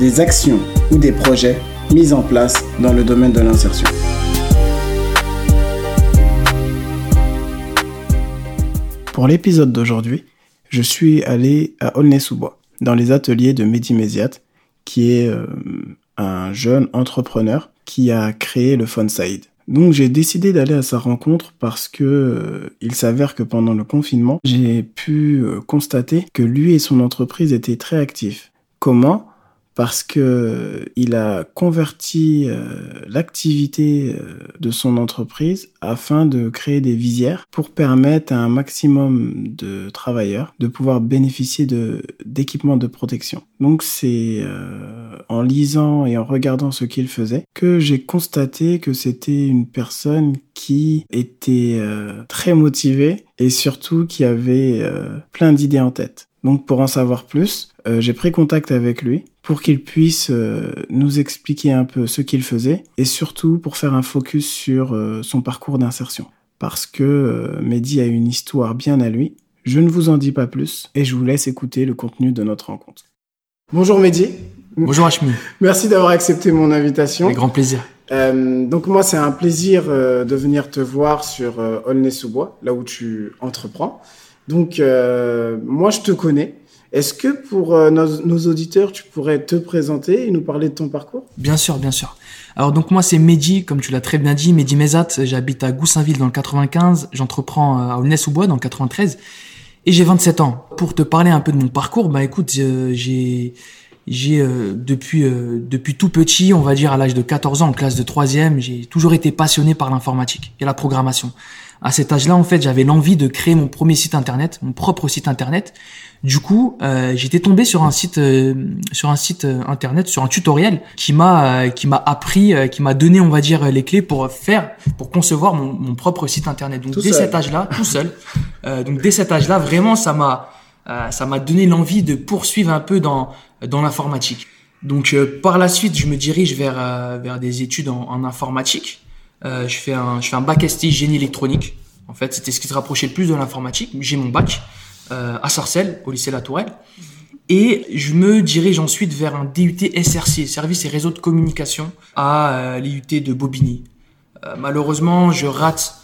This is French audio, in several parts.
des actions ou des projets mis en place dans le domaine de l'insertion. Pour l'épisode d'aujourd'hui, je suis allé à Aulnay-sous-Bois, dans les ateliers de Mehdi Méziat, qui est euh, un jeune entrepreneur qui a créé le Fun Side. Donc j'ai décidé d'aller à sa rencontre parce que euh, il s'avère que pendant le confinement, j'ai pu euh, constater que lui et son entreprise étaient très actifs. Comment? Parce que euh, il a converti euh, l'activité euh, de son entreprise afin de créer des visières pour permettre à un maximum de travailleurs de pouvoir bénéficier de d'équipements de protection. Donc c'est en lisant et en regardant ce qu'il faisait que j'ai constaté que c'était une personne qui était très motivée et surtout qui avait plein d'idées en tête. Donc pour en savoir plus, j'ai pris contact avec lui pour qu'il puisse euh, nous expliquer un peu ce qu'il faisait et surtout pour faire un focus sur euh, son parcours d'insertion. Parce que euh, Mehdi a une histoire bien à lui. Je ne vous en dis pas plus et je vous laisse écouter le contenu de notre rencontre. Bonjour Mehdi. Bonjour Hachmi. Merci d'avoir accepté mon invitation. Avec grand plaisir. donc moi c'est un plaisir de venir te voir sur Aulnay-sous-Bois, là où tu entreprends. Donc moi je te connais, est-ce que pour euh, nos, auditeurs, tu pourrais te présenter et nous parler de ton parcours? Bien sûr, bien sûr. Alors donc moi c'est Mehdi, comme tu l'as très bien dit, Mehdi Mezat, j'habite à Goussainville dans le 95, j'entreprends euh, à Aulnay-sous-Bois dans le 93 et j'ai 27 ans. Pour te parler un peu de mon parcours, bah écoute, euh, j'ai j'ai depuis depuis tout petit, on va dire à l'âge de 14 ans en classe de troisième, j'ai toujours été passionné par l'informatique et la programmation. À cet âge-là, en fait, j'avais l'envie de créer mon premier site internet, mon propre site internet du coup, euh, j'étais tombé sur un site, euh, sur un site euh, internet, sur un tutoriel qui m'a, qui m'a appris, qui m'a donné, on va dire, les clés pour faire, pour concevoir mon, propre site internet. Donc dès cet âge-là, tout seul. donc dès cet âge-là, vraiment, ça m'a, ça m'a donné l'envie de poursuivre un peu dans dans l'informatique. Donc par la suite, je me dirige vers vers des études en, en informatique. Je fais un je fais un bac ST génie électronique. En fait, c'était ce qui se rapprochait le plus de l'informatique. J'ai mon bac. Euh, à Sarcelles, au lycée La Tourelle. Et je me dirige ensuite vers un DUT SRC, Service et Réseau de Communication, à euh, l'IUT de Bobigny. Euh, malheureusement, je rate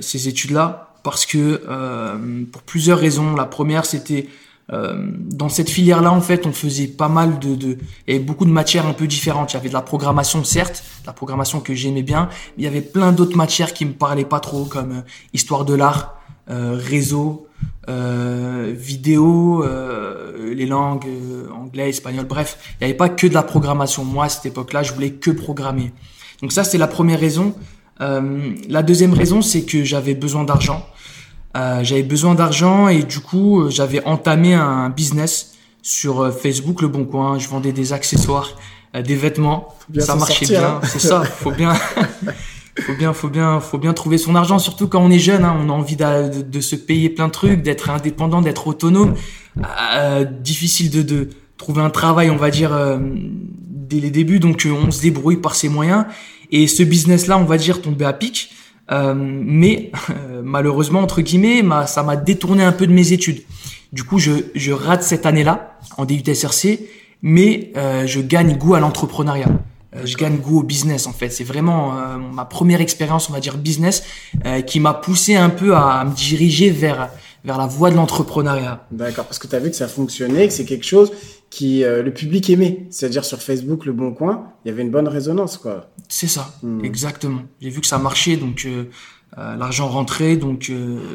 ces études-là parce que pour plusieurs raisons. La première, c'était dans cette filière-là, en fait, on faisait pas mal de, de, avait beaucoup de matières un peu différentes. Il y avait de la programmation, certes, la programmation que j'aimais bien, mais il y avait plein d'autres matières qui me parlaient pas trop, comme histoire de l'art, réseau, euh, vidéo, euh, les langues euh, anglais, espagnol, bref, il n'y avait pas que de la programmation. Moi, à cette époque-là, je voulais que programmer. Donc ça, c'est la première raison. Euh, la deuxième raison, c'est que j'avais besoin d'argent. Euh, j'avais besoin d'argent et du coup, j'avais entamé un business sur Facebook, Le Bon Coin. Je vendais des accessoires, des vêtements. Ça marchait bien. Hein. C'est ça. Faut bien. faut bien, faut bien, faut bien trouver son argent, surtout quand on est jeune. Hein, on a envie de, de, se payer plein de trucs, d'être indépendant, d'être autonome. Euh, difficile de, de, trouver un travail, on va dire, euh, dès les débuts. Donc, euh, on se débrouille par ses moyens. Et ce business-là, on va dire, tombé à pic. Euh, mais malheureusement, entre guillemets, ça m'a détourné un peu de mes études. Du coup, je, je rate cette année-là en DUT SRC, mais je gagne goût à l'entrepreneuriat. Euh, je gagne goût au business en fait. C'est vraiment euh, ma première expérience, on va dire business, euh, qui m'a poussé un peu à, me diriger vers vers la voie de l'entrepreneuriat. D'accord, parce que tu as vu que ça fonctionnait, que c'est quelque chose qui le public aimait. C'est-à-dire sur Facebook, Le Bon Coin, il y avait une bonne résonance quoi. C'est ça, hmm. exactement. J'ai vu que ça marchait, donc l'argent rentrait, donc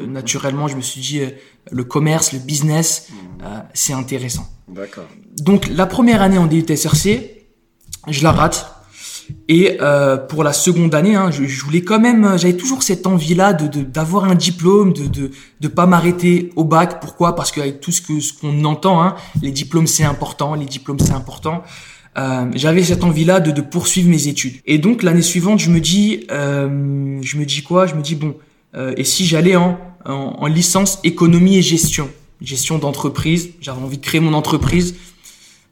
naturellement je me suis dit le commerce, le business, hmm. c'est intéressant. D'accord. Donc la première année en DUT SRC, je la rate. Et euh, pour la seconde année, hein, je, voulais quand même, j'avais toujours cette envie-là de d'avoir un diplôme, de de de pas m'arrêter au bac. Pourquoi? Parce qu'avec tout ce que ce qu'on entend, hein, les diplômes c'est important, les diplômes c'est important. euh, j'avais cette envie-là de, de, poursuivre mes études. Et donc l'année suivante, je me dis, euh, je me dis quoi? Je me dis bon, euh, et si j'allais en, en, licence économie et gestion, gestion d'entreprise. J'avais envie de créer mon entreprise.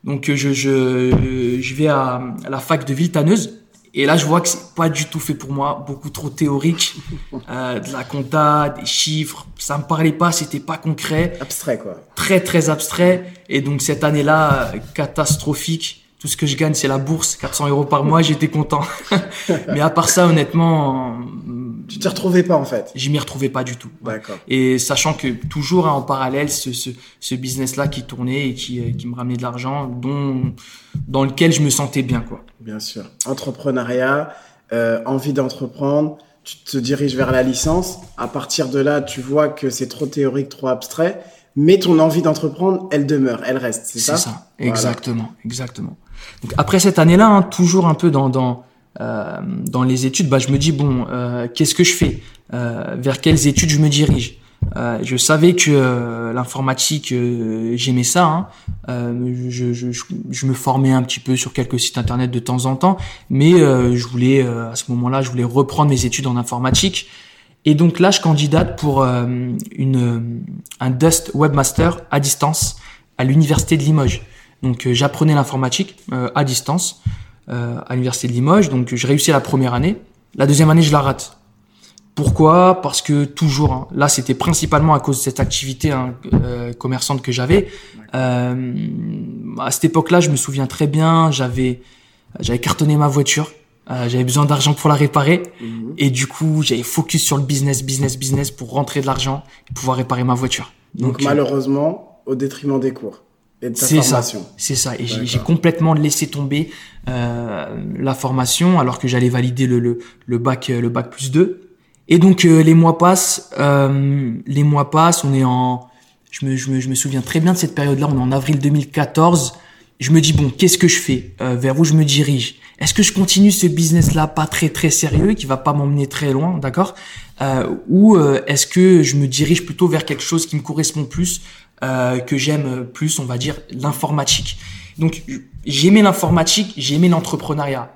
Donc je je, je vais à, à la fac de Villetaneuse et là, je vois que c'est pas du tout fait pour moi, beaucoup trop théorique, euh, de la compta, des chiffres, ça me parlait pas, c'était pas concret. Abstrait quoi. Très très abstrait. Et donc cette année-là, catastrophique. Tout ce que je gagne, c'est la bourse, 400 euros par mois, j'étais content. Mais à part ça, honnêtement, tu t'y retrouvais pas en fait. Je m'y retrouvais pas du tout. D'accord. Et sachant que toujours hein, en parallèle, ce, ce, ce business-là qui tournait et qui, euh, qui me ramenait de l'argent, dont dans lequel je me sentais bien quoi. Bien sûr. Entrepreneuriat, euh, envie d'entreprendre. Tu te diriges vers la licence. À partir de là, tu vois que c'est trop théorique, trop abstrait. Mais ton envie d'entreprendre, elle demeure, elle reste, c'est ça C'est ça, exactement, exactement. Donc après cette année-là, hein, toujours un peu dans dans euh, dans les études, bah je me dis bon, euh, qu'est-ce que je fais euh, Vers quelles études je me dirige? Euh, je savais que euh, l'informatique, euh, j'aimais ça. Hein. Je, je, je, me formais un petit peu sur quelques sites internet de temps en temps, mais je voulais à ce moment-là, je voulais reprendre mes études en informatique. Et donc là, je candidate pour une, un Dust Webmaster à distance à l'université de Limoges. Donc j'apprenais l'informatique à distance à l'université de Limoges. Donc je réussis la première année. La deuxième année, je la rate. Pourquoi? Parce que toujours, hein, là c'était principalement à cause de cette activité hein, euh, commerçante que j'avais. Euh, à cette époque-là, je me souviens très bien, j'avais j'avais cartonné ma voiture, euh, j'avais besoin d'argent pour la réparer, mhm. et du coup j'avais focus sur le business, business, business pour rentrer de l'argent et pouvoir réparer ma voiture. Donc, malheureusement, au détriment des cours. C'est ça, c'est ça. Et j'ai complètement laissé tomber euh, la formation alors que j'allais valider le, le, le bac le bac plus 2. Et donc euh, les mois passent, euh, les mois passent, on est en, je me, je me, je me souviens très bien de cette période-là, on est en avril 2014. Je me dis bon, qu'est-ce que je fais euh, Vers où je me dirige? Est-ce que je continue ce business-là pas très très sérieux, qui va pas m'emmener très loin, d'accord? Euh, Ou euh, est-ce que je me dirige plutôt vers quelque chose qui me correspond plus, que j'aime plus, on va dire l'informatique? Donc j'aimais l'informatique, j'aimais l'entrepreneuriat.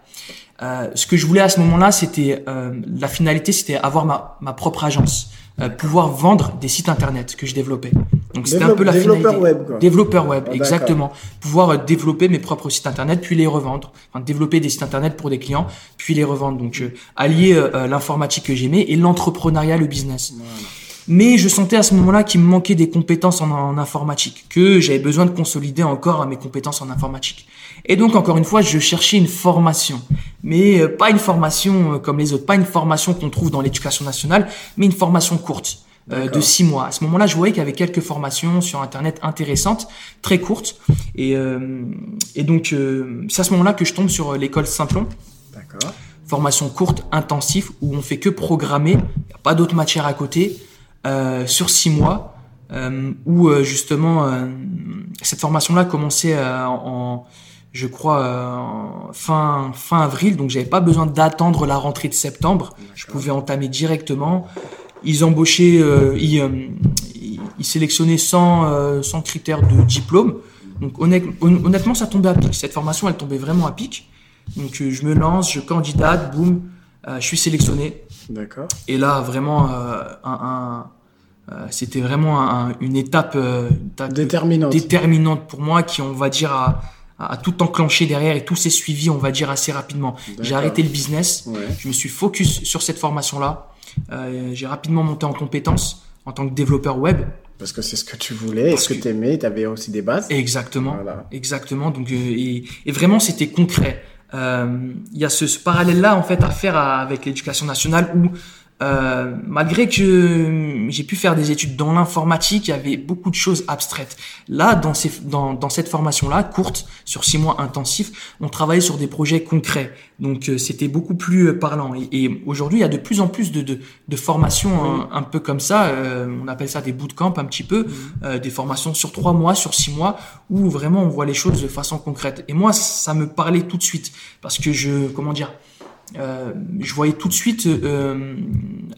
Euh, ce que je voulais à ce moment-là, c'était euh, la finalité, c'était avoir ma, ma propre agence, euh, pouvoir vendre des sites internet que je développais. Donc c'était un peu la développeur web. Quoi. Développeur web, ah, exactement. Pouvoir euh, développer mes propres sites internet puis les revendre. Enfin, développer des sites internet pour des clients puis les revendre. Donc allier l'informatique que j'aimais et l'entrepreneuriat, le business. Mais je sentais à ce moment-là qu'il me manquait des compétences en, en informatique, que j'avais besoin de consolider encore mes compétences en informatique. Et donc, encore une fois, je cherchais une formation. Mais euh, pas une formation euh, comme les autres, pas une formation qu'on trouve dans l'éducation nationale, mais une formation courte. Euh, de six mois. À ce moment-là, je voyais qu'il y avait quelques formations sur Internet intéressantes, très courtes. Et, et donc, c'est à ce moment-là que je tombe sur l'école Simplon. D'accord. Formation courte, intensive, où on fait que programmer, il n'y a pas d'autres matières à côté, sur six mois, où justement, cette formation-là commençait en je crois, euh, fin, fin avril, donc j'avais pas besoin d'attendre la rentrée de septembre. Je pouvais entamer directement. Ils embauchaient, euh, ils, euh, ils, sélectionnaient sans, euh, sans critères de diplôme. Donc honnêtement, ça tombait à pic. Cette formation, elle tombait vraiment à pic. Donc je me lance, je candidate, boum, je suis sélectionné. D'accord. Et là, vraiment, un, un c'était vraiment une étape, une étape déterminante. déterminante pour moi qui, on va dire, a, tout enclenché derrière et tout s'est suivi, on va dire, assez rapidement. J'ai arrêté le business, je me suis focus sur cette formation-là. Euh, j'ai rapidement monté en compétences en tant que développeur web. Parce que c'est ce que tu voulais, ce que, tu aimais, tu avais aussi des bases? Exactement. Exactement. Donc, euh, et, et, vraiment, c'était concret. Euh, il y a ce, ce parallèle-là, en fait, à faire avec l'éducation nationale où euh, malgré que j'ai pu faire des études dans l'informatique, il y avait beaucoup de choses abstraites. Là, dans, ces, dans, dans cette formation-là, courte, sur six mois intensifs, on travaillait sur des projets concrets. Donc, euh, c'était beaucoup plus euh, parlant. Et, aujourd'hui, il y a de plus en plus de, de, de formations un, peu comme ça. on appelle ça des bootcamps un petit peu, mmh. des formations sur trois mois, sur six mois, où vraiment on voit les choses de façon concrète. Et moi, ça me parlait tout de suite parce que je, comment dire, euh, je voyais tout de suite euh,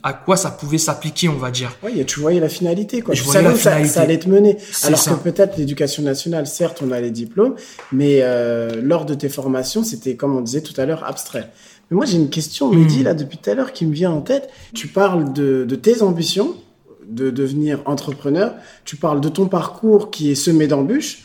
à quoi ça pouvait s'appliquer, on va dire. Oui, tu voyais la finalité, quoi. Je tu voyais savais la que ça, finalité. ça allait te mener. Alors ça. que peut-être l'éducation nationale, certes, on a les diplômes, mais euh, lors de tes formations, c'était, comme on disait tout à l'heure, abstrait. Mais moi, j'ai une question, Mehdi, Hmm. là, depuis tout à l'heure, qui me vient en tête. Tu parles de, de tes ambitions, de devenir entrepreneur. Tu parles de ton parcours qui est semé d'embûches,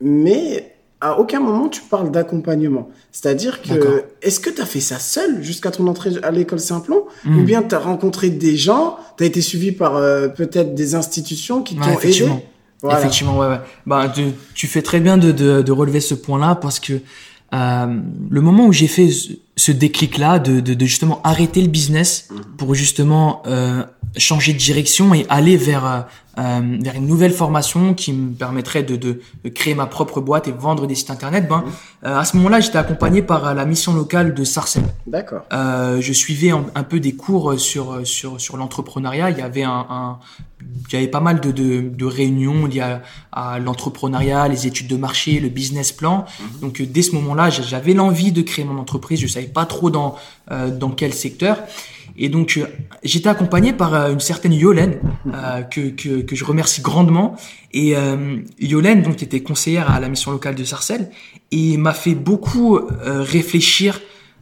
mais à aucun moment tu parles d'accompagnement. C'est-à-dire que, est-ce que tu as fait ça seul jusqu'à ton entrée à l'école Simplon Hmm. Ou bien tu as rencontré des gens, tu as été suivi par euh, peut-être des institutions qui Ouais, t'ont aidé effectivement. Voilà. Effectivement, ouais, ouais. Bah, tu, tu fais très bien de, de, de relever ce point-là parce que euh, le moment où j'ai fait ce, déclic-là, de, de, de justement arrêter le business pour justement euh, changer de direction et aller vers euh, euh, vers une nouvelle formation qui me permettrait de, de, de créer ma propre boîte et vendre des sites internet, ben euh, à ce moment-là, j'étais accompagné par euh, la mission locale de Sarcelles. D'accord. Euh, je suivais un, un peu des cours sur sur sur l'entrepreneuriat. Il y avait un, un- il y avait pas mal de, de, de réunions liées à, à l'entrepreneuriat, les études de marché, le business plan. Donc euh, dès ce moment-là, j'a- j'avais l'envie de créer mon entreprise. Je savais pas trop dans euh, dans quel secteur. Et donc euh, j'étais accompagné par euh, une certaine Yolène euh, que, que que je remercie grandement. Et euh, Yolène donc était conseillère à la mission locale de Sarcelles et m'a fait beaucoup réfléchir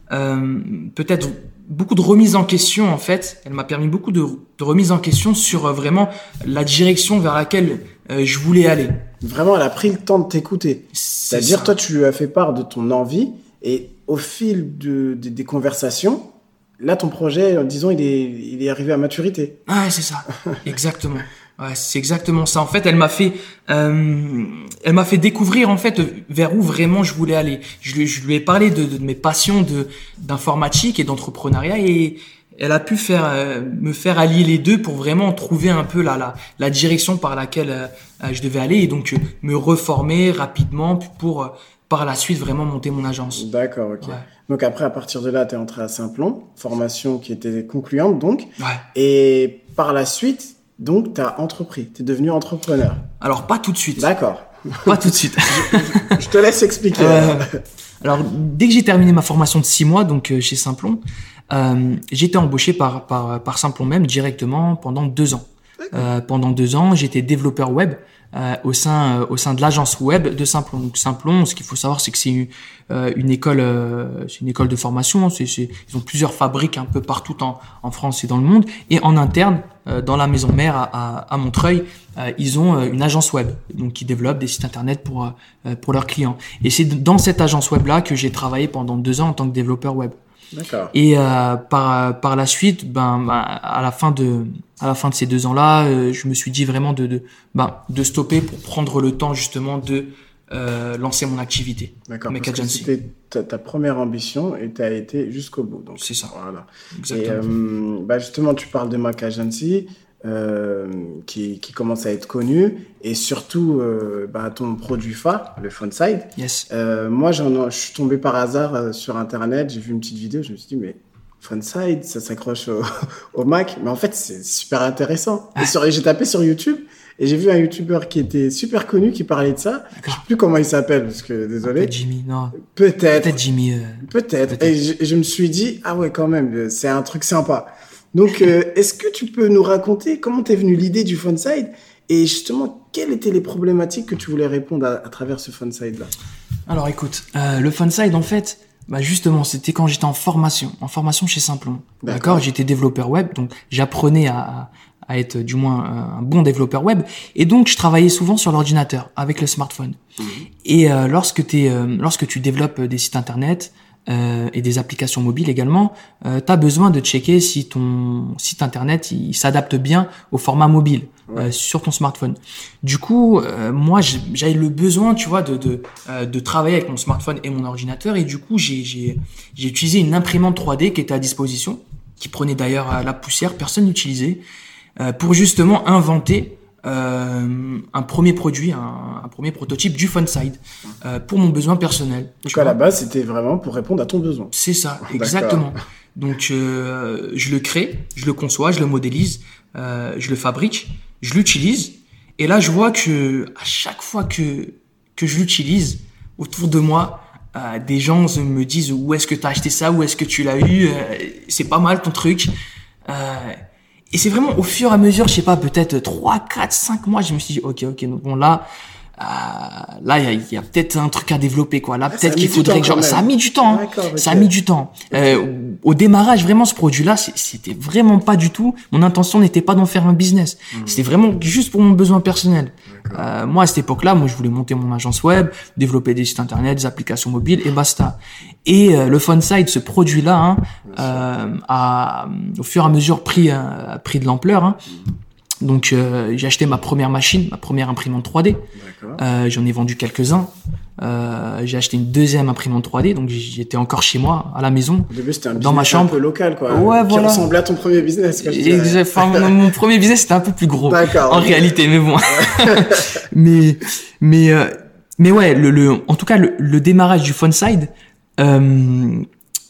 peut-être beaucoup de remise en question en fait. Elle m'a permis beaucoup de, de remise en question sur vraiment la direction vers laquelle je voulais aller. Vraiment, elle a pris le temps de t'écouter. C'est C'est-à-dire, toi, tu lui as fait part de ton envie et au fil de, de- des conversations, là, ton projet, disons, il est, il est arrivé à maturité. Ouais, c'est ça. exactement. Ouais, c'est exactement ça. En fait, elle m'a fait, euh, elle m'a fait découvrir en fait vers où vraiment je voulais aller. Je lui, je lui ai parlé de, de mes passions de d'informatique et d'entrepreneuriat et elle a pu faire euh, me faire allier les deux pour vraiment trouver un peu la la, la direction par laquelle euh, je devais aller et donc euh, me reformer rapidement pour par la suite vraiment monter mon agence. D'accord, ok. Ouais. Donc après, à partir de là, tu es entré à Simplon, formation qui était concluante, donc. Ouais. Et par la suite, donc, tu as entrepris, tu es devenu entrepreneur. Alors pas tout de suite. D'accord. Pas tout de suite. Je te laisse expliquer. Euh, alors, dès que j'ai terminé ma formation de six mois, donc euh, chez Simplon, euh, été embauché par, par, par Simplon même directement pendant deux ans. Pendant deux ans, j'étais développeur web euh, au sein euh, au sein de l'agence web de Simplon. Donc Simplon, ce qu'il faut savoir, c'est que c'est une, euh, une école euh, c'est une école de formation. C'est, c'est- ils ont plusieurs fabriques un peu partout en, en France et dans le monde. Et en interne, euh, dans la maison mère à, à, à Montreuil, euh, ils ont une agence web, donc qui développe des sites internet pour euh, pour leurs clients. Et c'est dans cette agence web là que j'ai travaillé pendant deux ans en tant que développeur web. D'accord. Et euh, par par la suite, ben ben, à la fin de à la fin de ces deux ans-là, euh, je me suis dit vraiment de de ben de stopper pour prendre le temps justement de euh, lancer mon activité. D'accord. C'était ta, ta première ambition et tu as été jusqu'au bout. Donc, C'est ça. Voilà. Et Exactement. euh, bah justement, tu parles de Mac Agency, qui, qui commence à être connu, et surtout bah, ton produit phare, le Fonside. yes. Moi, j'en, je suis tombé par hasard sur Internet, j'ai vu une petite vidéo, je me suis dit, mais Fonside, ça s'accroche au, au Mac, mais en fait, c'est super intéressant. Et, j'ai tapé sur YouTube, et j'ai vu un YouTuber qui était super connu, qui parlait de ça. Je sais plus comment il s'appelle, parce que désolé. Peut-être Jimmy. Non. Peut-être. Peut-être Jimmy. euh, Peut-être. Et je, je me suis dit, ah ouais, quand même, c'est un truc sympa. Donc, euh, est-ce que tu peux nous raconter comment t'es venue l'idée du Fonside et justement, quelles étaient les problématiques que tu voulais répondre à, à travers ce Fonside-là Alors écoute, euh, le Funside en fait, bah justement, c'était quand j'étais en formation, en formation chez Simplon. D'accord. J'étais développeur web, donc j'apprenais à, à être du moins un bon développeur web, et donc je travaillais souvent sur l'ordinateur avec le smartphone. Et euh, lorsque, euh, lorsque tu développes des sites internet euh, et des applications mobiles également, euh, tu as besoin de checker si ton site internet il s'adapte bien au format mobile euh, sur ton smartphone. Du coup, euh, moi j'ai- j'avais le besoin, tu vois, de de, euh, de travailler avec mon smartphone et mon ordinateur, et du coup j'ai j'ai j'ai utilisé une imprimante 3D qui était à disposition, qui prenait d'ailleurs la poussière, personne n'utilisait, euh, pour justement inventer euh, un premier produit, un, un premier prototype du Funside euh, pour mon besoin personnel. Donc, à la base, c'était vraiment pour répondre à ton besoin. C'est ça, exactement. Donc euh, je le crée, je le conçois, je le modélise, euh, je le fabrique, je l'utilise, et là je vois que à chaque fois que que je l'utilise autour de moi, euh, des gens me disent où est-ce que tu as acheté ça, où est-ce que tu l'as eu, euh, c'est pas mal ton truc. Euh, et c'est vraiment au fur et à mesure, je sais pas, peut-être 3, 4, 5 mois, je me suis dit, ok, ok, bon là, là, il y a, peut-être un truc à développer, quoi. Là, peut-être qu'il faudrait que genre, ça a mis du temps, hein. ça a mis du temps. Euh, au démarrage, vraiment, ce produit-là, c'était vraiment pas du tout. Mon intention n'était pas d'en faire un business. Hmm. C'était vraiment juste pour mon besoin personnel. Euh, moi, à cette époque-là, moi, je voulais monter mon agence web, développer des sites internet, des applications mobiles, et basta. Et euh, le Funside, ce produit-là, hein, euh, a, au fur et à mesure, pris, euh, pris de l'ampleur. Hein. Hmm. Donc euh, j'ai acheté ma première machine, ma première imprimante 3D. Euh, J'en ai vendu quelques-uns. Euh, j'ai acheté une deuxième imprimante 3D, donc j'étais encore chez moi, à la maison, Au début, un dans ma chambre, un peu local, quoi. Ouais, qui voilà. ressemblait à ton premier business. enfin, mon, premier business c'était un peu plus gros. En réalité, mais bon. mais mais euh, mais ouais, le, le en tout cas le, le démarrage du Funside, euh,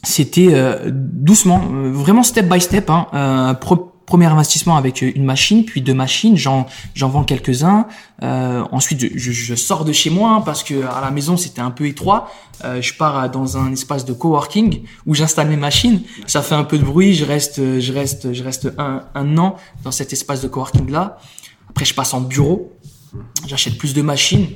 c'était euh, doucement, vraiment step by step. Hein, pro premier investissement avec une machine, puis deux machines, j'en j'en vends quelques-uns. Euh, ensuite, je, sors de chez moi parce que à la maison c'était un peu étroit. Euh, je pars dans un espace de coworking où j'installe mes machines. Ça fait un peu de bruit. Je reste je reste je reste un, un an dans cet espace de coworking là. Après, je passe en bureau. J'achète plus de machines.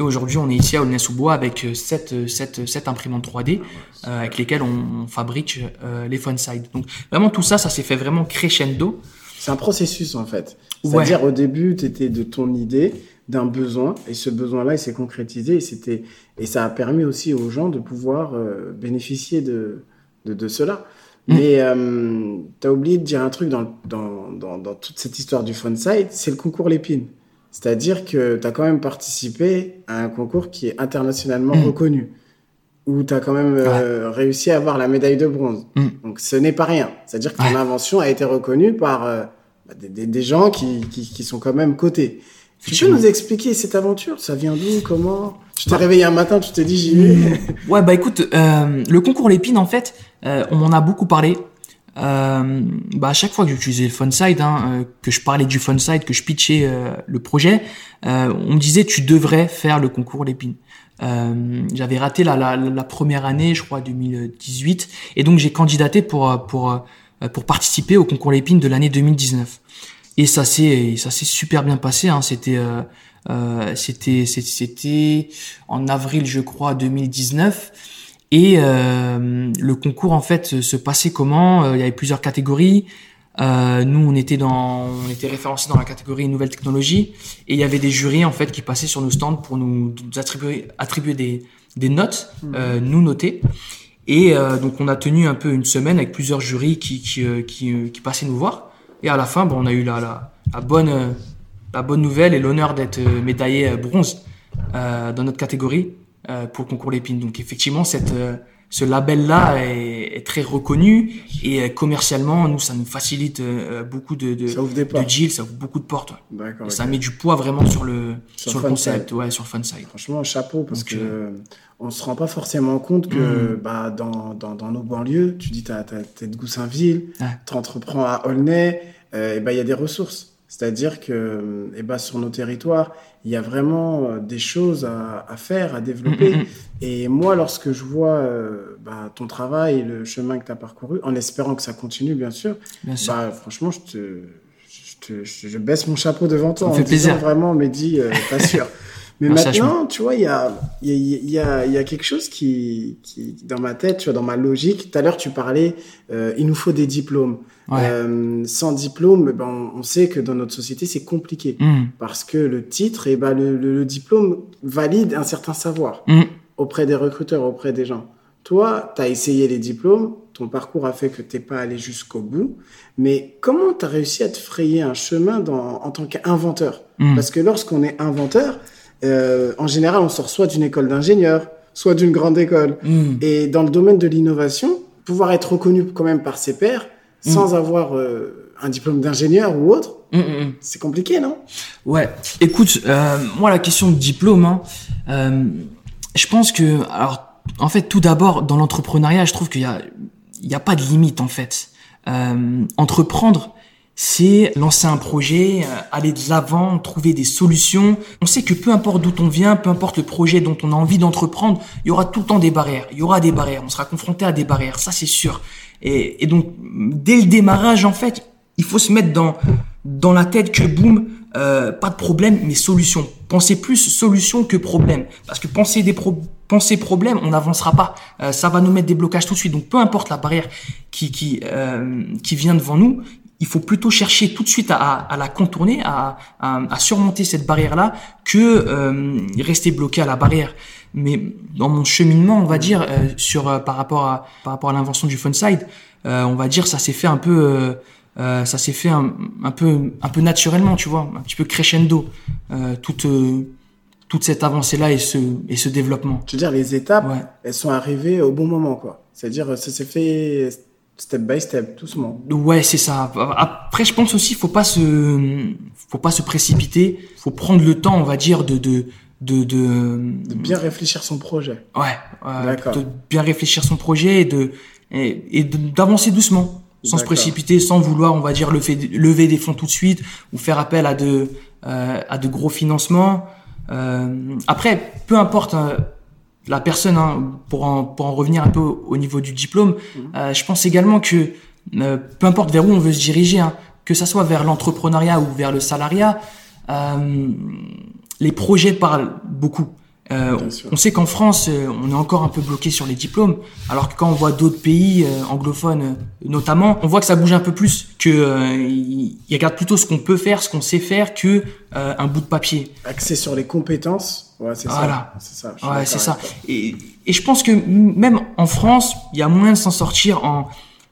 Et aujourd'hui, on est ici à Aulnay-sous-Bois avec 7, 7, 7 imprimantes 3D euh, avec lesquelles on, fabrique euh, les Funside. Donc vraiment tout ça, ça s'est fait vraiment crescendo. C'est un processus en fait. C'est-à-dire au début, tu étais de ton idée, d'un besoin, et ce besoin-là, il s'est concrétisé, et, c'était, et ça a permis aussi aux gens de pouvoir euh, bénéficier de, de, de cela. Mm. Mais euh, tu as oublié de dire un truc dans, dans, dans, dans toute cette histoire du Funside, c'est le concours Lépine. C'est-à-dire que tu as quand même participé à un concours qui est internationalement mmh. reconnu, où tu as quand même euh, réussi à avoir la médaille de bronze. Mmh. Donc ce n'est pas rien. C'est-à-dire que ton invention a été reconnue par euh, bah, des, des, gens qui, qui, qui, sont quand même cotés. Tu peux nous expliquer cette aventure? Ça vient d'où? Comment? Tu t'es bah. réveillé un matin, tu t'es dit j'y vais. Ouais, bah écoute, euh, le concours Lépine, en fait, on m'en a beaucoup parlé euh, bah à chaque fois que j'utilisais le Funside, hein, euh, que je parlais du Funside, que je pitchais euh, le projet, euh, on me disait tu devrais faire le concours Lépine. J'avais raté la, la, la, première année, je crois 2018, et donc j'ai candidaté pour pour pour participer au concours Lépine de l'année 2019. Et ça s'est ça s'est super bien passé. Hein. C'était c'était c'était en avril je crois 2019. Et euh, le concours en fait se passait comment? Euh, Il y avait plusieurs catégories. Euh, nous, on était dans, on était référencés dans la catégorie nouvelles technologies, et il y avait des jurys en fait qui passaient sur nos stands pour nous, attribuer, attribuer des, des notes, mmh. euh, nous noter. Et euh, donc on a tenu un peu une semaine avec plusieurs jurys qui qui, euh, qui, qui passaient nous voir. Et à la fin, bon, on a eu la, la, la bonne la bonne nouvelle et l'honneur d'être médaillé bronze dans notre catégorie. Euh, pour le concours Lépine. Donc effectivement, cette, euh, ce label-là est, est, très reconnu et euh, commercialement, nous, ça nous facilite beaucoup de, de, ça ouvre des de deals, ça ouvre beaucoup de portes. Ouais. Et ça met du poids vraiment sur le, sur, sur le concept, ouais, sur le fun side. Franchement, chapeau parce Donc, que on se rend pas forcément compte que mmh. bah, dans, dans, dans, nos banlieues, tu dis, tu es de Goussainville, ouais. tu entreprends à Aulnay, euh, ben il y a des ressources. C'est-à-dire que eh ben, sur nos territoires, il y a vraiment euh, des choses à, à faire, à développer. Mm. Et moi, lorsque je vois euh, bah, ton travail et le chemin que tu as parcouru, en espérant que ça continue, bien sûr, bien sûr. Bah, franchement, je te, je, te, je, baisse mon chapeau devant toi. Ça en fait plaisir. vraiment, Mehdi, euh, pas sûr. Mais maintenant, tu vois, il y a, y, a, y, a, y a quelque chose qui, qui, dans ma tête, tu vois, dans ma logique. Tout à l'heure, tu parlais, euh, il nous faut des diplômes. Ouais. Euh, sans diplôme, ben, on, sait que dans notre société, c'est compliqué. Mm. Parce que le titre, et eh ben, le, le, le, diplôme valide un certain savoir mm. auprès des recruteurs, auprès des gens. Toi, tu as essayé les diplômes, ton parcours a fait que t'es pas allé jusqu'au bout, mais comment tu as réussi à te frayer un chemin dans, en tant qu'inventeur? Mm. Parce que lorsqu'on est inventeur, euh, en général, on sort soit d'une école d'ingénieur, soit d'une grande école. Mm. Et dans le domaine de l'innovation, pouvoir être reconnu quand même par ses pairs, mm. sans avoir euh, un diplôme d'ingénieur ou autre, mm, c'est compliqué, non? Ouais. Écoute, euh, moi, la question de diplôme, hein, euh, je pense que, alors, en fait, tout d'abord, dans l'entrepreneuriat, je trouve qu'il y a, il y a pas de limite, en fait. Euh, entreprendre, c'est lancer un projet, euh, aller de l'avant, trouver des solutions. On sait que peu importe d'où on vient, peu importe le projet dont on a envie d'entreprendre, il y aura tout le temps des barrières. Il y aura des barrières. On sera confronté à des barrières, ça c'est sûr. Et, donc, dès le démarrage, en fait, il faut se mettre dans la tête que boum, euh, pas de problème, mais solution. Pensez plus solution que problème, parce que penser des problème, on n'avancera pas. Euh, ça va nous mettre des blocages tout de suite. Donc peu importe la barrière qui qui vient devant nous, il faut plutôt chercher tout de suite à, à la contourner, à, à, à, surmonter cette barrière-là, que euh, rester bloqué à la barrière. Mais dans mon cheminement, on va dire, euh, sur euh, par rapport à par rapport à l'invention du fun side, on va dire ça s'est fait un peu euh, ça s'est fait un, un, peu un peu naturellement, tu vois, un petit peu crescendo, euh, toute toute cette avancée là et ce et ce développement. Tu veux dire les étapes, elles sont arrivées au bon moment, quoi. C'est-à-dire ça s'est fait step by step, doucement. Ouais, c'est ça. Après, je pense aussi, faut pas se, faut pas se précipiter. Faut prendre le temps, on va dire, de de de de, de bien réfléchir son projet. Ouais. D'accord. De bien réfléchir son projet et de et, et d'avancer doucement sans se précipiter, sans vouloir, on va dire, lever, des fonds tout de suite ou faire appel à de, euh, à de gros financements. Euh, après, peu importe euh, la personne, hein, pour, en, pour en revenir un peu au, niveau du diplôme, mhm. euh, je pense également que euh, peu importe vers où on veut se diriger, hein, que ça soit vers l'entrepreneuriat ou vers le salariat, les projets parlent beaucoup. Euh, on sait qu'en France, euh, on est encore un peu bloqué sur les diplômes, alors que quand on voit d'autres pays euh, anglophones, notamment, on voit que ça bouge un peu plus, que ils regardent plutôt ce qu'on peut faire, ce qu'on sait faire, que un bout de papier. Axé sur les compétences, ouais, c'est ça. C'est ça. Ouais, c'est ça. Et, et je pense que même en France, il y a moyen de s'en sortir en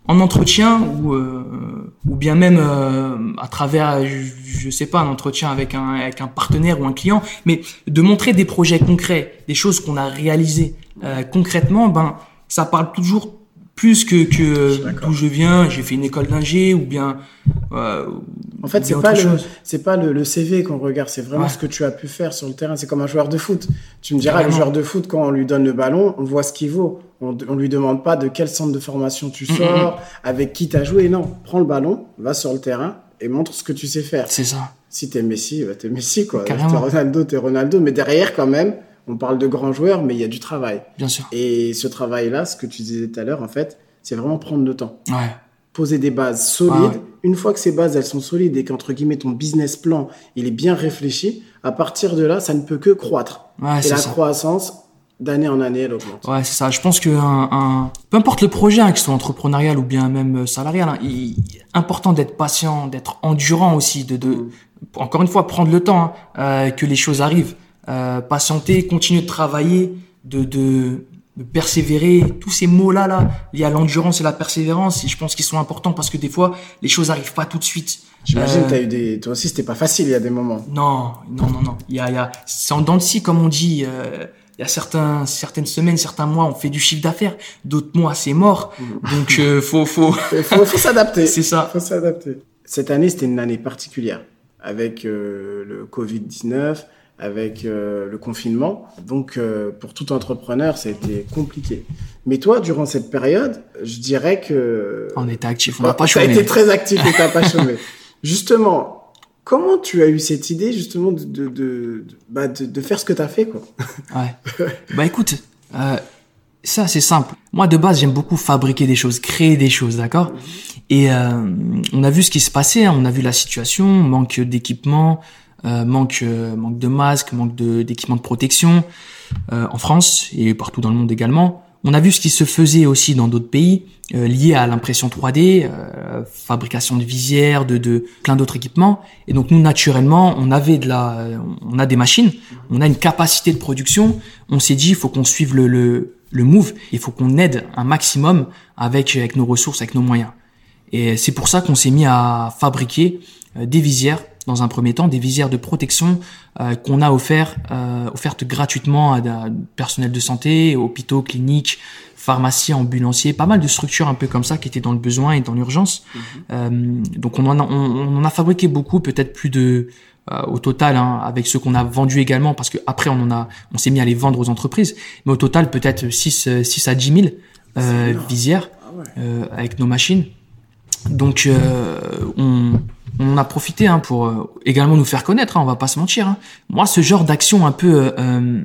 en entretien ou euh, ou bien même euh, à travers je, sais pas un entretien avec un avec un partenaire ou un client mais de montrer des projets concrets des choses qu'on a réalisées euh, concrètement ben ça parle toujours plus que que d'où je viens j'ai fait une école d'ingé ou bien euh, en fait c'est pas le c'est pas le, le CV qu'on regarde c'est vraiment ce que tu as pu faire sur le terrain c'est comme un joueur de foot tu me diras le joueur de foot quand on lui donne le ballon on voit ce qu'il vaut on, on lui demande pas de quel centre de formation tu sors, avec qui tu as joué. Non, prends le ballon, va sur le terrain et montre ce que tu sais faire. C'est ça. Si t'es Messi, bah t'es Messi quoi. T'es Ronaldo, t'es Ronaldo. Mais derrière quand même, on parle de grands joueurs, mais il y a du travail. Bien sûr. Et ce travail-là, ce que tu disais tout à l'heure, en fait, c'est vraiment prendre le temps. Ouais. Poser des bases solides. Une fois que ces bases, elles sont solides et qu'entre guillemets, ton business plan, il est bien réfléchi, à partir de là, ça ne peut que croître. Ouais, et la ça. croissance, d'année en année, elle augmente. Ouais, c'est ça. Je pense que un, un... peu importe le projet, hein, que ce soit entrepreneurial ou bien même euh, salarial, hein, il est important d'être patient, d'être endurant aussi, de, de mm. encore une fois prendre le temps hein, euh, que les choses arrivent, euh, patienter, continuer de travailler, de, de, de persévérer. Tous ces mots-là, là, il y a l'endurance et la persévérance. Et je pense qu'ils sont importants parce que des fois, les choses arrivent pas tout de suite. J'imagine euh... t'as eu des, toi aussi, c'était pas facile. Il y a des moments. Non, non, non, non. Il y a, il y a, c'est en dents de scie, comme on dit. Euh, il y a certains, certaines semaines, certains mois, on fait du chiffre d'affaires. D'autres mois, c'est mort. Donc, euh, faut, faut, faut, faut s'adapter. C'est ça. Faut s'adapter. Cette année, c'était une année particulière avec euh, le Covid 19, avec euh, le confinement. Donc, euh, pour tout entrepreneur, c'était compliqué. Mais toi, durant cette période, je dirais que on était actif, on n'a pas chômé. Tu été très actif et t'as pas chômé. Justement, Comment tu as eu cette idée justement de, de, de, bah de, de faire ce que tu as fait quoi Ouais. bah écoute, euh, ça c'est simple. Moi de base j'aime beaucoup fabriquer des choses, créer des choses, d'accord? Et euh, on a vu ce qui se passait, hein. on a vu la situation, manque d'équipement, euh, manque euh, manque de masques, manque de d'équipement de protection euh, en France et partout dans le monde également. On a vu ce qui se faisait aussi dans d'autres pays euh, liés à l'impression 3D, euh, fabrication de visières, de, de plein d'autres équipements. Et donc nous naturellement, on avait de la, on a des machines, on a une capacité de production. On s'est dit, il faut qu'on suive le, le, le move, il faut qu'on aide un maximum avec avec nos ressources, avec nos moyens. Et c'est pour ça qu'on s'est mis à fabriquer euh, des visières dans un premier temps des visières de protection euh, qu'on a offert, euh, offertes gratuitement à, à personnel de santé, hôpitaux, cliniques, pharmacies, ambulanciers, pas mal de structures un peu comme ça qui étaient dans le besoin et dans l'urgence. -hmm. euh, donc on en a, on, on en a fabriqué beaucoup, peut-être plus de au total, hein, avec ceux qu'on a vendus également, parce que après on en a, on s'est mis à les vendre aux entreprises, mais au total peut-être 6, 6 à 10 000 euh, visières ah ouais. avec nos machines. Donc on, on a profité hein, pour euh, également nous faire connaître, hein, on va pas se mentir. Hein. Moi, ce genre d'action un peu, euh,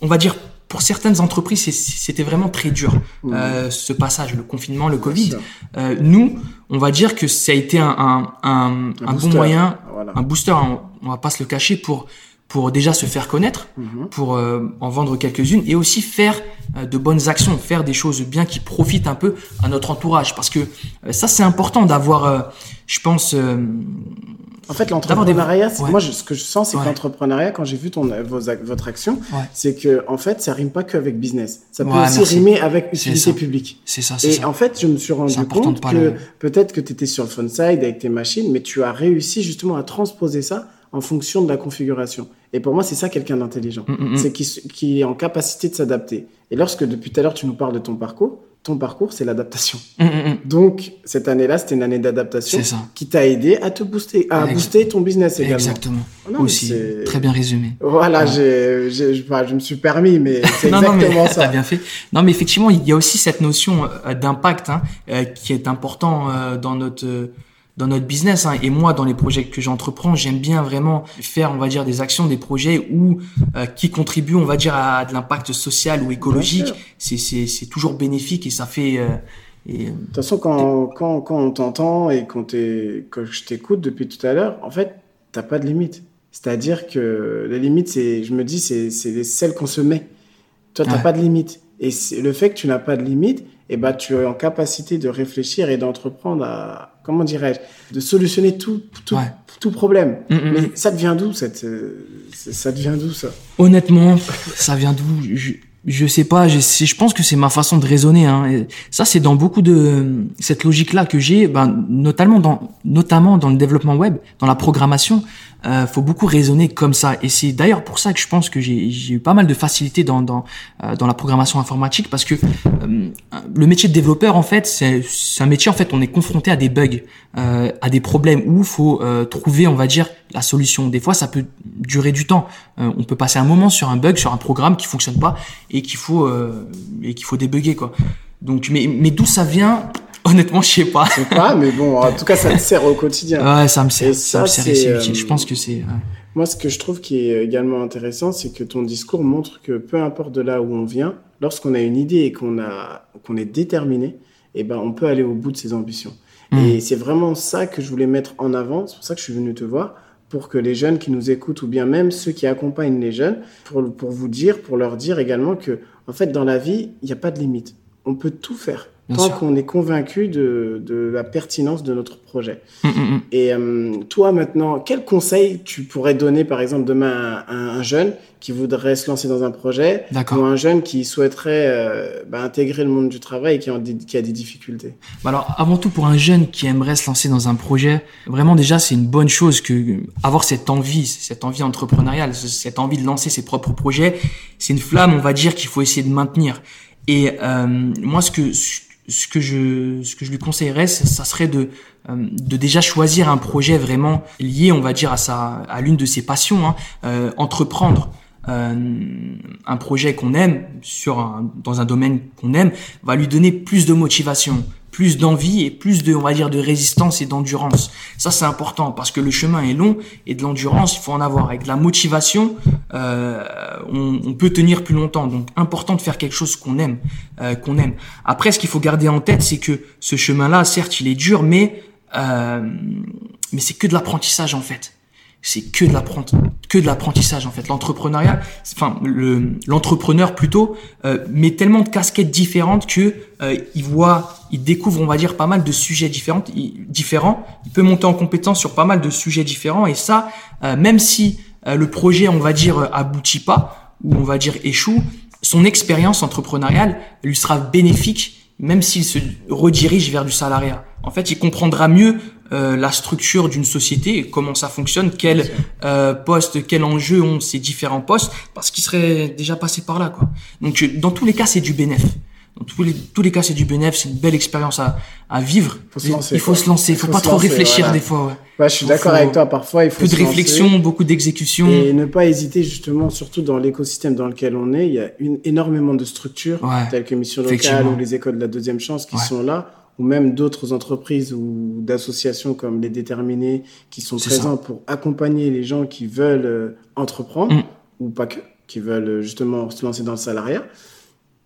on va dire pour certaines entreprises, c'était vraiment très dur euh, ce passage, le confinement, le Covid. Euh, nous, on va dire que ça a été un, un, un, un bon moyen, Voilà. un booster. hein, on va pas se le cacher pour pour déjà se faire connaître, Mhm. pour euh, en vendre quelques-unes et aussi faire euh, de bonnes actions, faire des choses bien qui profitent un peu à notre entourage. Parce que euh, ça, c'est important d'avoir, je pense, En fait, des- l'entrepreneuriat, c'est- Ouais. moi, je- ce que je sens, c'est Ouais. que l'entrepreneuriat, quand j'ai vu ton, vos votre action, Ouais. c'est que, en fait, ça rime pas qu'avec business. Ça peut aussi merci. rimer avec utilité publique. c'est ça, c'est Et ça. en fait, je me suis rendu compte que le- peut-être que tu étais sur le fun side avec tes machines, mais tu as réussi justement à transposer ça en fonction de la configuration. Et pour moi, c'est ça quelqu'un d'intelligent. Mm, mm, mm. C'est qui, est en capacité de s'adapter. Et lorsque depuis tout à l'heure tu nous parles de ton parcours, ton parcours, c'est l'adaptation. Donc, cette année-là, c'était une année d'adaptation qui t'a aidé à te booster, à booster ton business également. Exactement. Non, mais aussi, très bien résumé. Voilà, Ouais. je, bah, je me suis permis, mais c'est non, exactement mais ça. t'as bien fait. Non, mais effectivement, il y a aussi cette notion euh, d'impact hein, euh, qui est important euh, dans notre dans notre business. Hein. Et moi, dans les projets que j'entreprends, j'aime bien vraiment faire, on va dire, des actions, des projets où euh, qui contribuent, on va dire, à de l'impact social ou écologique. C'est c'est c'est toujours bénéfique et ça fait. euh, et, euh, De toute façon, quand, quand, quand on t'entend et quand, t'es- quand je t'écoute depuis tout à l'heure, en fait, t'as pas de limite. C'est-à-dire que la limite, c'est, je me dis, c'est, c'est celle qu'on se met. Toi, t'as Ouais. pas de limite. Et c'est le fait que tu n'as pas de limite, eh ben, tu es en capacité de réfléchir et d'entreprendre à, comment dirais-je, de solutionner tout, tout, Ouais. tout problème. hum, hum, Mais hum. ça devient d'où, cette, euh, ça devient d'où, ça? Honnêtement, ça vient d'où? Je, je sais pas. Je, je pense que c'est ma façon de raisonner. Hein. Et ça, c'est dans beaucoup de cette logique-là que j'ai, ben, notamment dans notamment dans le développement web, dans la programmation. Euh, faut beaucoup raisonner comme ça. Et c'est d'ailleurs pour ça que je pense que j'ai eu pas mal de facilité dans dans euh, dans la programmation informatique parce que euh, le métier de développeur en fait c'est un métier en fait on est confronté à des bugs, euh, à des problèmes où faut euh, trouver on va dire la solution. Des fois ça peut durer du temps. Euh, on peut passer un moment sur un bug, sur un programme qui fonctionne pas et qu'il faut et qu'il faut débugger quoi. Donc mais mais d'où ça vient Honnêtement je sais pas. Je sais pas, mais bon, en tout cas, ça te sert au quotidien. Ouais ça me sert Et ça, ça, me sert c'est, et c'est euh, utile. Je pense que c'est ouais. Moi, ce que je trouve qui est également intéressant, c'est que ton discours montre que peu importe de là où on vient, lorsqu'on a une idée et qu'on a qu'on est déterminé, eh ben on peut aller au bout de ses ambitions. Mm. Et c'est vraiment ça que je voulais mettre en avant. C'est pour ça que je suis venu te voir pour que les jeunes qui nous écoutent ou bien même ceux qui accompagnent les jeunes, pour, pour vous dire, pour leur dire également que en fait dans la vie, il n'y a pas de limite. On peut tout faire Bien tant qu'on est convaincu de, de la pertinence de notre projet. Hum, hum, hum. Et euh, toi maintenant, quel conseil tu pourrais donner par exemple demain à un, un jeune qui voudrait se lancer dans un projet ou un jeune qui souhaiterait euh, bah, intégrer le monde du travail et qui, en- qui a des difficultés? Bah Alors, avant tout, pour un jeune qui aimerait se lancer dans un projet, vraiment déjà, c'est une bonne chose que avoir cette envie, cette envie entrepreneuriale, ce- cette envie de lancer ses propres projets, c'est une flamme, on va dire, qu'il faut essayer de maintenir. Et euh, moi, ce que ce que je ce que je lui conseillerais, ça serait de euh, de déjà choisir un projet vraiment lié, on va dire, à sa à l'une de ses passions, hein, euh, entreprendre. Euh, un projet qu'on aime sur un, dans un domaine qu'on aime va lui donner plus de motivation, plus d'envie et plus de, on va dire, de résistance et d'endurance. Ça, c'est important parce que le chemin est long et de l'endurance, il faut en avoir. Avec de la motivation, euh, on, on peut tenir plus longtemps. Donc, important de faire quelque chose qu'on aime, euh, qu'on aime. Après, ce qu'il faut garder en tête, c'est que ce chemin-là, certes, il est dur, mais euh, mais c'est que de l'apprentissage en fait c'est que de l'apprenti- que de l'apprentissage en fait. L'entrepreneuriat enfin le l'entrepreneur plutôt euh, met tellement de casquettes différentes que euh, il voit il découvre on va dire pas mal de sujets différents il, différents. Il peut monter en compétence sur pas mal de sujets différents. Et ça euh, même si euh, le projet on va dire euh, aboutit pas ou on va dire échoue son expérience entrepreneuriale lui sera bénéfique même s'il se redirige vers du salariat. En fait, il comprendra mieux euh, la structure d'une société comment ça fonctionne, quel euh, poste, quel enjeu ont ces différents postes, parce qu'il serait déjà passé par là. Quoi. Donc, euh, dans tous les cas, c'est du bénéf. Dans tous les, tous les cas, c'est du bénéf, c'est une belle expérience à, à vivre. Faut se lancer, il faut quoi. se lancer, il faut, Faut pas trop lancer, réfléchir voilà. des fois. Ouais. Ouais, je suis d'accord avec toi. Parfois, il faut Peu de lancer réflexion, beaucoup d'exécution. et ne pas hésiter justement, surtout dans l'écosystème dans lequel on est. Il y a une, énormément de structures Ouais. telles que Mission Locale ou les écoles de la deuxième chance qui Ouais. sont là, ou même d'autres entreprises ou d'associations comme les Déterminés qui sont présents pour accompagner les gens qui veulent euh, entreprendre Mm. ou pas que. qui veulent justement se lancer dans le salariat,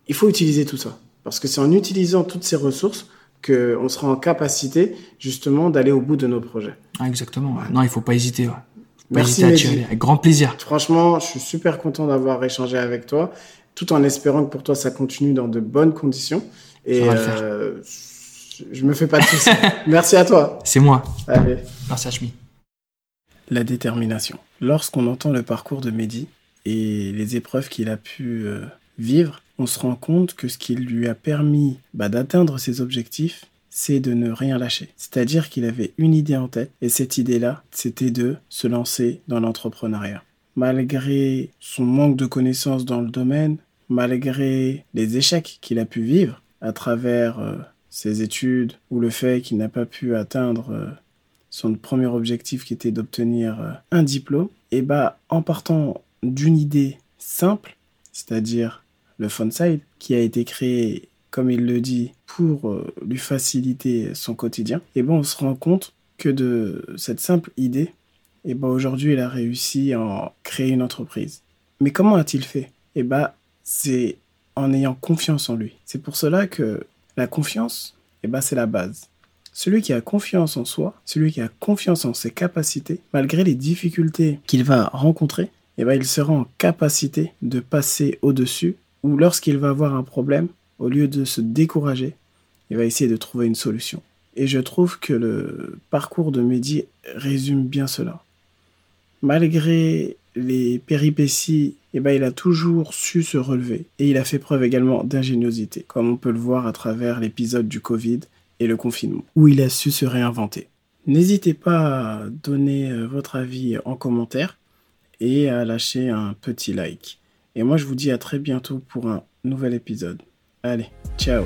il faut utiliser tout ça. Parce que c'est en utilisant toutes ces ressources qu'on sera en capacité justement d'aller au bout de nos projets. Ah, exactement. Non, il faut pas hésiter. Pas Merci, hésiter Avec grand plaisir. Franchement, je suis super content d'avoir échangé avec toi, tout en espérant que pour toi, ça continue dans de bonnes conditions. Et euh, je me fais pas de soucis. Merci à toi. C'est moi. Allez. Merci Hachmi. La détermination. Lorsqu'on entend le parcours de Mehdi et les épreuves qu'il a pu euh, vivre, on se rend compte que ce qui lui a permis bah, d'atteindre ses objectifs, c'est de ne rien lâcher. C'est-à-dire qu'il avait une idée en tête, et cette idée-là, c'était de se lancer dans l'entrepreneuriat. Malgré son manque de connaissances dans le domaine, malgré les échecs qu'il a pu vivre à travers euh, ses études ou le fait qu'il n'a pas pu atteindre euh, son premier objectif qui était d'obtenir euh, un diplôme, et bah en partant d'une idée simple, c'est-à-dire le Fonside, qui a été créé, comme il le dit, pour euh, lui faciliter son quotidien, et ben on se rend compte que de cette simple idée, et ben aujourd'hui il a réussi à créer une entreprise. Mais comment a-t-il fait? Et ben c'est en ayant confiance en lui. C'est pour cela que la confiance, et ben c'est la base. Celui qui a confiance en soi, celui qui a confiance en ses capacités, malgré les difficultés qu'il va rencontrer, eh ben, il sera en capacité de passer au-dessus ou lorsqu'il va avoir un problème, au lieu de se décourager, il va essayer de trouver une solution. Et je trouve que le parcours de Mehdi résume bien cela. Malgré les péripéties, eh ben, il a toujours su se relever et il a fait preuve également d'ingéniosité, comme on peut le voir à travers l'épisode du Covid et le confinement, où il a su se réinventer. N'hésitez pas à donner euh, votre avis en commentaire et à lâcher un petit like. Et moi, je vous dis à très bientôt pour un nouvel épisode. Allez, ciao